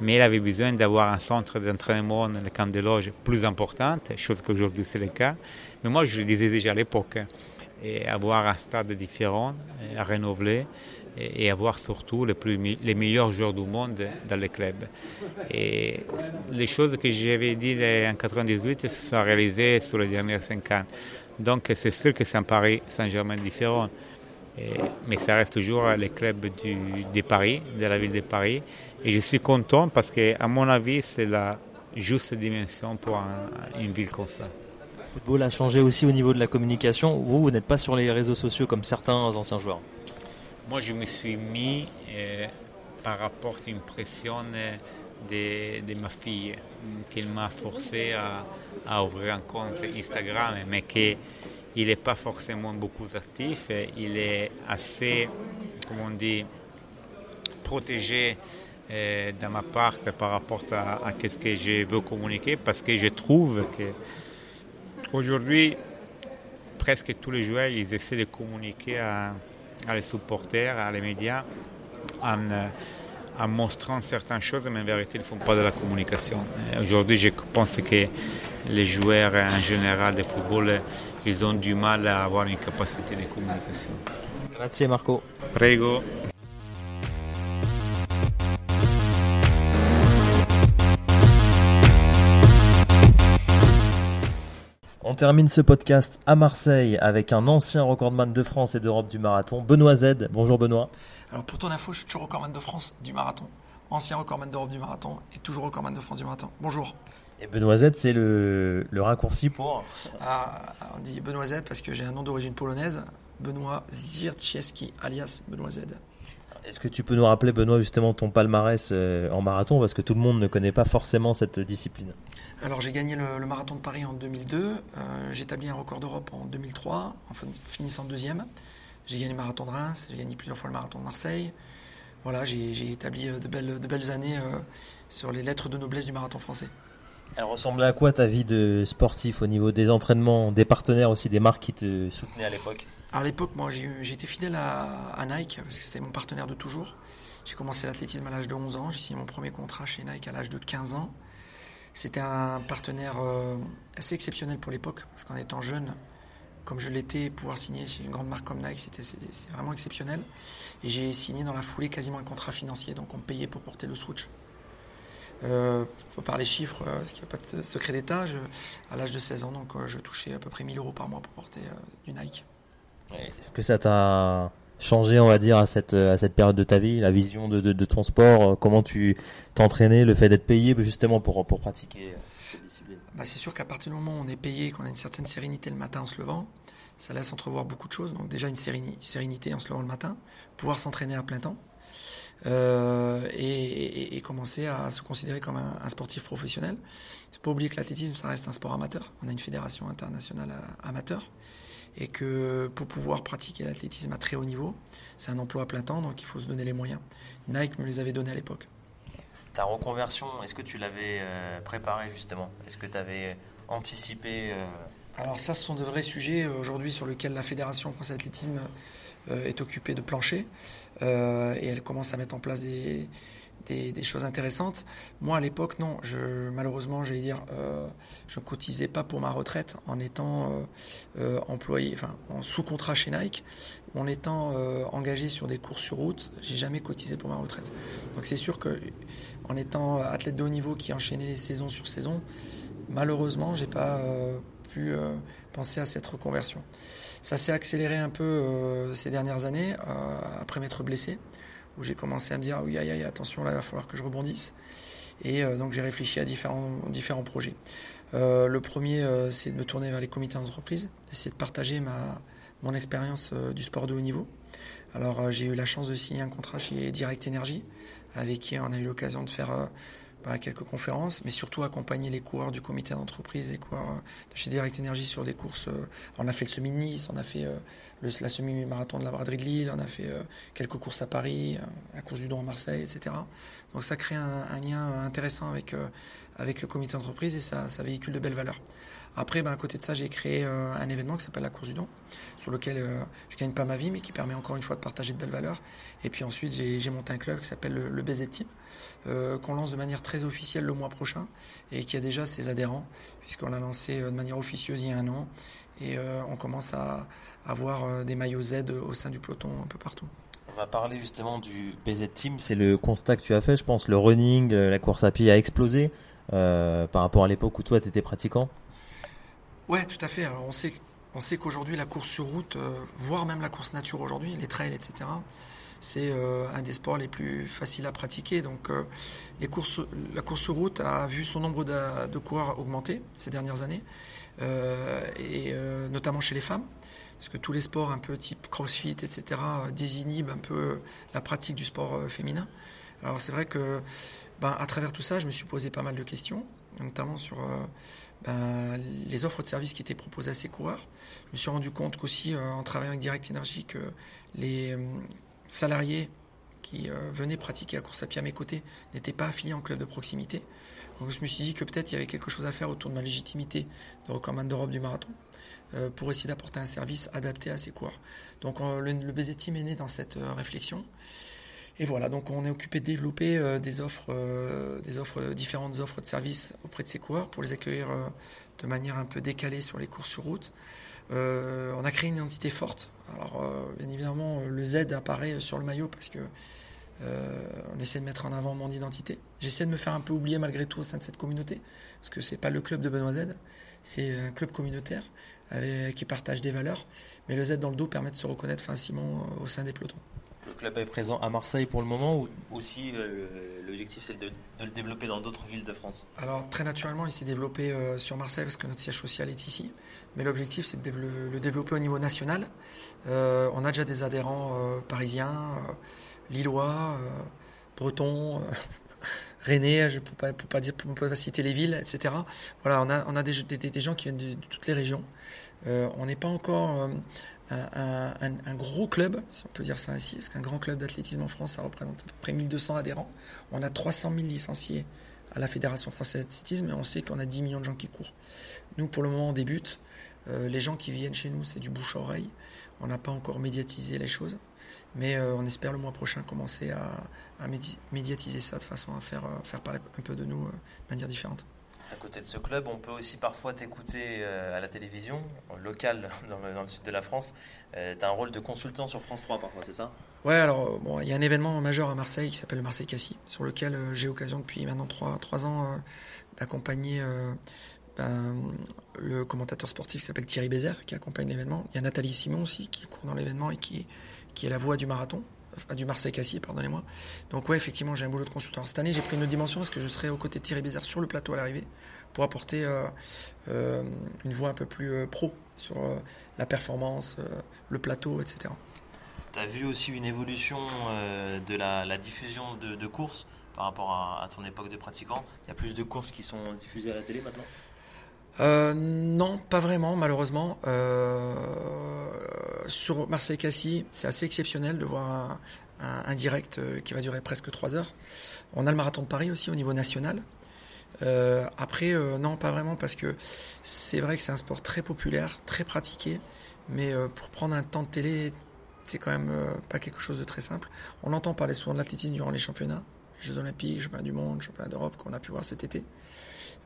mais il avait besoin d'avoir un centre d'entraînement, le camp de loge plus important, chose qu'aujourd'hui c'est le cas. Mais moi je le disais déjà à l'époque, et avoir un stade différent, à renouveler, et avoir surtout les, les meilleurs joueurs du monde dans le club. Et les choses que j'avais dit en 98 se sont réalisées sur les dernières cinq ans. Donc c'est sûr que c'est un Paris Saint-Germain différent mais ça reste toujours le club du, de Paris, de la ville de Paris. Et je suis content parce que, à mon avis, c'est la juste dimension pour une ville comme ça. Le football a changé aussi au niveau de la communication. Vous, vous n'êtes pas sur les réseaux sociaux comme certains anciens joueurs. Moi, je me suis mis euh, par rapport à une pression de, de ma fille, qui m'a forcé à, ouvrir un compte Instagram, mais qui il n'est pas forcément beaucoup actif, il est assez, comment on dit, protégé euh, de ma part par rapport à, ce que je veux communiquer parce que je trouve que aujourd'hui presque tous les joueurs ils essaient de communiquer à, les supporters, à les médias en, en, montrant certaines choses, mais en vérité ils ne font pas de la communication. Aujourd'hui je pense que les joueurs en général de football ils ont du mal à avoir une capacité de communication. Grazie Marco. Prego. On termine ce podcast à Marseille avec un ancien recordman de France et d'Europe du marathon, Benoît Z. Bonjour Benoît. Alors pour ton info, je suis toujours recordman de France du marathon, ancien recordman d'Europe du marathon et toujours recordman de France du marathon. Bonjour. Et Benoît Z, c'est le, raccourci pour ah, On dit Benoît Z parce que j'ai un nom d'origine polonaise, Benoît Zirczewski, alias Benoît Z. Est-ce que tu peux nous rappeler, Benoît, justement ton palmarès euh, en marathon? Parce que tout le monde ne connaît pas forcément cette discipline. Alors j'ai gagné le, marathon de Paris en 2002, euh, j'ai établi un record d'Europe en 2003, en finissant deuxième. J'ai gagné le marathon de Reims, j'ai gagné plusieurs fois le marathon de Marseille. Voilà, j'ai établi euh, de belles, de belles années sur les lettres de noblesse du marathon français. Elle ressemblait à quoi ta vie de sportif au niveau des entraînements, des partenaires aussi, des marques qui te soutenaient à l'époque? À l'époque, moi, été fidèle à, Nike parce que c'était mon partenaire de toujours. J'ai commencé l'athlétisme à l'âge de 11 ans. J'ai signé mon premier contrat chez Nike à l'âge de 15 ans. C'était un partenaire euh, assez exceptionnel pour l'époque parce qu'en étant jeune, comme je l'étais, pouvoir signer chez une grande marque comme Nike, c'était vraiment exceptionnel. Et j'ai signé dans la foulée quasiment un contrat financier, donc on me payait pour porter le switch. Euh, par les chiffres, euh, parce qu'il n'y a pas de secret d'état, à l'âge de 16 ans, donc euh, je touchais à peu près 1000 euros par mois pour porter du Nike. Est-ce que ça t'a changé, on va dire, à cette, à cette période de ta vie, la vision de, de, ton sport, euh, comment tu t'entraînais, le fait d'être payé justement pour, pour pratiquer euh, bah C'est sûr qu'à partir du moment où on est payé, qu'on a une certaine sérénité le matin en se levant, ça laisse entrevoir beaucoup de choses. Donc déjà une sérénité en se levant le matin, pouvoir s'entraîner à plein temps. Euh, et, commencer à se considérer comme un, sportif professionnel. C'est pas oublier que l'athlétisme, ça reste un sport amateur. On a une fédération internationale amateur et que pour pouvoir pratiquer l'athlétisme à très haut niveau, c'est un emploi à plein temps, donc il faut se donner les moyens. Nike me les avait donnés à l'époque. Ta reconversion, est-ce que tu l'avais euh, préparée justement? Est-ce que tu avais anticipé euh, Alors ça, ce sont de vrais sujets euh, aujourd'hui sur lesquels la Fédération française d'athlétisme est occupée de plancher et elle commence à mettre en place des, des, choses intéressantes. Moi, à l'époque, non. Je, malheureusement, j'allais dire, euh, je ne cotisais pas pour ma retraite en étant euh, euh, employé, enfin, en sous-contrat chez Nike, en étant engagé sur des courses sur route. J'ai jamais cotisé pour ma retraite. Donc, c'est sûr que, en étant athlète de haut niveau qui enchaînait les saisons sur saison, malheureusement, j'ai pas pu penser à cette reconversion. Ça s'est accéléré un peu ces dernières années après m'être blessé où j'ai commencé à me dire, oui, aïe, aïe, attention, là, il va falloir que je rebondisse. Et euh, donc j'ai réfléchi à différents, différents projets. Euh, le premier, euh, c'est de me tourner vers les comités d'entreprise, d'essayer de partager ma, mon expérience du sport de haut niveau. Alors j'ai eu la chance de signer un contrat chez Direct Energy, avec qui on a eu l'occasion de faire bah, quelques conférences, mais surtout accompagner les coureurs du comité d'entreprise et coureurs de chez Direct Energy sur des courses. on a fait le semi-Nice, on a fait la semi-marathon de la braderie de Lille, on a fait euh, quelques courses à Paris, euh, la course du Don à Marseille, etc. Donc ça crée un, lien intéressant avec, euh, avec le comité d'entreprise et ça, ça véhicule de belles valeurs. Après, ben, à côté de ça, j'ai créé un événement qui s'appelle la course du don, sur lequel je gagne pas ma vie, mais qui permet encore une fois de partager de belles valeurs. Et puis ensuite, j'ai monté un club qui s'appelle le, le BZ Team, qu'on lance de manière très officielle le mois prochain, et qui a déjà ses adhérents, puisqu'on l'a lancé de manière officieuse il y a un an, et on commence à, avoir euh, des maillots Z au sein du peloton un peu partout. On va parler justement du BZ Team, c'est le constat que tu as fait, je pense, le running, euh, la course à pied a explosé euh, par rapport à l'époque où toi tu étais pratiquant Ouais, tout à fait. Alors on sait, on sait qu'aujourd'hui la course sur route, voire même la course nature aujourd'hui, les trails, etc., c'est un des sports les plus faciles à pratiquer. Donc les courses, la course sur route a vu son nombre de, de coureurs augmenter ces dernières années, et notamment chez les femmes parce que tous les sports un peu type crossfit, etc., désinhibent un peu la pratique du sport euh, féminin. Alors c'est vrai que ben, à travers tout ça, je me suis posé pas mal de questions, notamment sur euh, ben, les offres de services qui étaient proposées à ces coureurs. Je me suis rendu compte qu'aussi, euh, en travaillant avec Direct Energy, que les salariés qui venaient pratiquer la course à pied à mes côtés n'étaient pas affiliés en club de proximité. Donc je me suis dit que peut-être il y avait quelque chose à faire autour de ma légitimité de recommande d'Europe du marathon. Euh, pour essayer d'apporter un service adapté à ces coureurs. Donc le, le BZ Team est né dans cette euh, réflexion. Et voilà, donc on est occupé de développer euh, des offres, des offres, différentes offres de services auprès de ces coureurs pour les accueillir de manière un peu décalée sur les courses sur route. on a créé une identité forte. Alors bien évidemment, le Z apparaît sur le maillot parce que essaie de mettre en avant mon identité. J'essaie de me faire un peu oublier malgré tout au sein de cette communauté, parce que c'est pas le club de Benoît Z, c'est un club communautaire qui partagent des valeurs. Mais le Z dans le dos permet de se reconnaître facilement euh, au sein des pelotons. Le club est présent à Marseille pour le moment ou aussi euh, l'objectif c'est de, le développer dans d'autres villes de France? Alors très naturellement il s'est développé euh, sur Marseille parce que notre siège social est ici. Mais l'objectif c'est de le, développer au niveau national. on a déjà des adhérents parisiens. lillois, bretons. Rennais, je ne peux pas, pas, dire, pas citer les villes, etc. Voilà, on a, des, gens qui viennent de, toutes les régions. on n'est pas encore un, un, gros club, si on peut dire ça ainsi, parce qu'un grand club d'athlétisme en France, ça représente à peu près 1200 adhérents. On a 300 000 licenciés à la Fédération française d'athlétisme et on sait qu'on a 10 millions de gens qui courent. Nous, pour le moment, on débute. Euh, les gens qui viennent chez nous, c'est du bouche-oreille. On n'a pas encore médiatisé les choses, mais euh, on espère le mois prochain commencer à, médiatiser ça de façon à faire, euh, faire parler un peu de nous de manière différente. À côté de ce club, on peut aussi parfois t'écouter à la télévision, locale dans le, dans le sud de la France. tu as un rôle de consultant sur France 3 parfois, c'est ça? Ouais, alors bon, il y a un événement majeur à Marseille qui s'appelle le Marseille Cassis, sur lequel j'ai occasion depuis maintenant 3, 3 ans d'accompagner ben, le commentateur sportif s'appelle Thierry Bézère qui accompagne l'événement. Il y a Nathalie Simon aussi qui court dans l'événement et qui, qui est la voix du marathon, du Marseille-Cassier, pardonnez-moi. Donc ouais, effectivement, j'ai un boulot de consultant. Cette année, j'ai pris une autre dimension parce que je serai aux côtés de Thierry Bézère sur le plateau à l'arrivée pour apporter euh, euh, une voix un peu plus euh, pro sur la performance, le plateau, etc. Tu as vu aussi une évolution de la, diffusion de, de courses par rapport à, à, ton époque de pratiquant? Il y a plus de courses qui sont diffusées à la télé maintenant? Non, pas vraiment, malheureusement. Euh, sur Marseille-Cassis, c'est assez exceptionnel de voir un, direct euh, qui va durer presque trois heures. On a le marathon de Paris aussi au niveau national. après, non, pas vraiment, parce que c'est vrai que c'est un sport très populaire, très pratiqué, mais pour prendre un temps de télé, c'est quand même pas quelque chose de très simple. On entend parler souvent de l'athlétisme durant les championnats, les Jeux Olympiques, Championnats du Monde, Championnats d'Europe qu'on a pu voir cet été.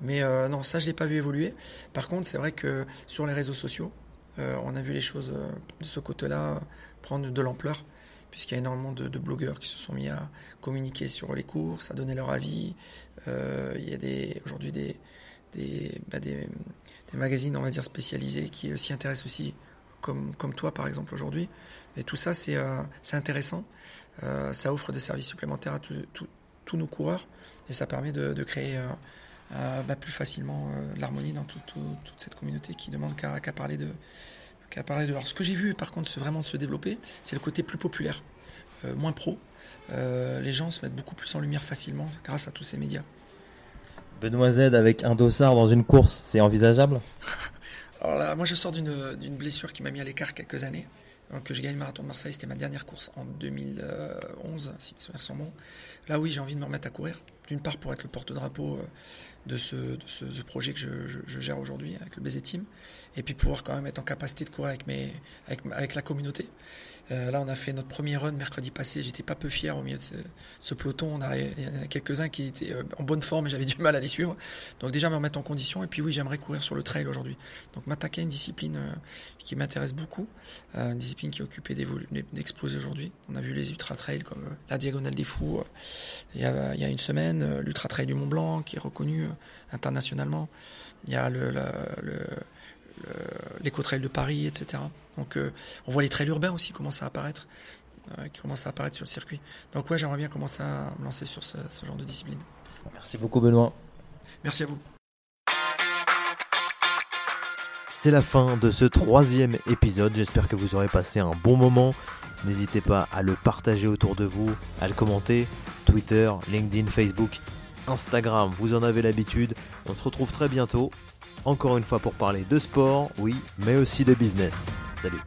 Mais euh, non, ça, je ne l'ai pas vu évoluer. Par contre, c'est vrai que sur les réseaux sociaux, euh, on a vu les choses euh, de ce côté-là prendre de l'ampleur, puisqu'il y a énormément de, blogueurs qui se sont mis à communiquer sur les courses, à donner leur avis. il y a aujourd'hui des, bah, des, des, magazines, on va dire, spécialisés qui s'y intéressent aussi, comme, comme toi, par exemple, aujourd'hui. Et tout ça, c'est intéressant. ça offre des services supplémentaires à tous nos coureurs et ça permet de, de créer euh, bah, plus facilement euh, l'harmonie dans toute cette communauté qui demande qu'à parler de qu'à parler de. Alors ce que j'ai vu par contre vraiment se développer, c'est le côté plus populaire, euh, moins pro. les gens se mettent beaucoup plus en lumière facilement grâce à tous ces médias. Benoît Z avec un dossard dans une course, c'est envisageable? Alors là, moi je sors d'une blessure qui m'a mis à l'écart quelques années. Que je gagne le marathon de Marseille, c'était ma dernière course en 2011, si mes souvenirs sont bons. Là, oui, j'ai envie de me remettre à courir. D'une part, pour être le porte-drapeau de ce, de ce, projet que je, je, gère aujourd'hui avec le BZ Team, et puis pouvoir quand même être en capacité de courir avec, mes, avec, avec la communauté. Euh, là, on a fait notre premier run mercredi passé. J'étais pas peu fier au milieu de ce, peloton. On a, il y en a quelques-uns qui étaient euh, en bonne forme et j'avais du mal à les suivre. Donc déjà me remettre en condition. Et puis oui, j'aimerais courir sur le trail aujourd'hui. Donc m'attaquer à une discipline euh, qui m'intéresse beaucoup, une discipline qui est occupée d'exploser aujourd'hui. On a vu les ultra trails comme la Diagonale des Fous il y, a, il y a une semaine, l'ultra trail du Mont Blanc qui est reconnu internationalement. Il y a le, le, le l'éco-trail de Paris, etc. Donc euh, on voit les trails urbains aussi commencer à apparaître, euh, qui commencent à apparaître sur le circuit. Donc ouais, j'aimerais bien commencer à me lancer sur ce, genre de discipline. Merci beaucoup Benoît. Merci à vous. C'est la fin de ce troisième épisode. J'espère que vous aurez passé un bon moment. N'hésitez pas à le partager autour de vous, à le commenter. Twitter, LinkedIn, Facebook, Instagram, vous en avez l'habitude. On se retrouve très bientôt encore une fois pour parler de sport, oui, mais aussi de business. Salut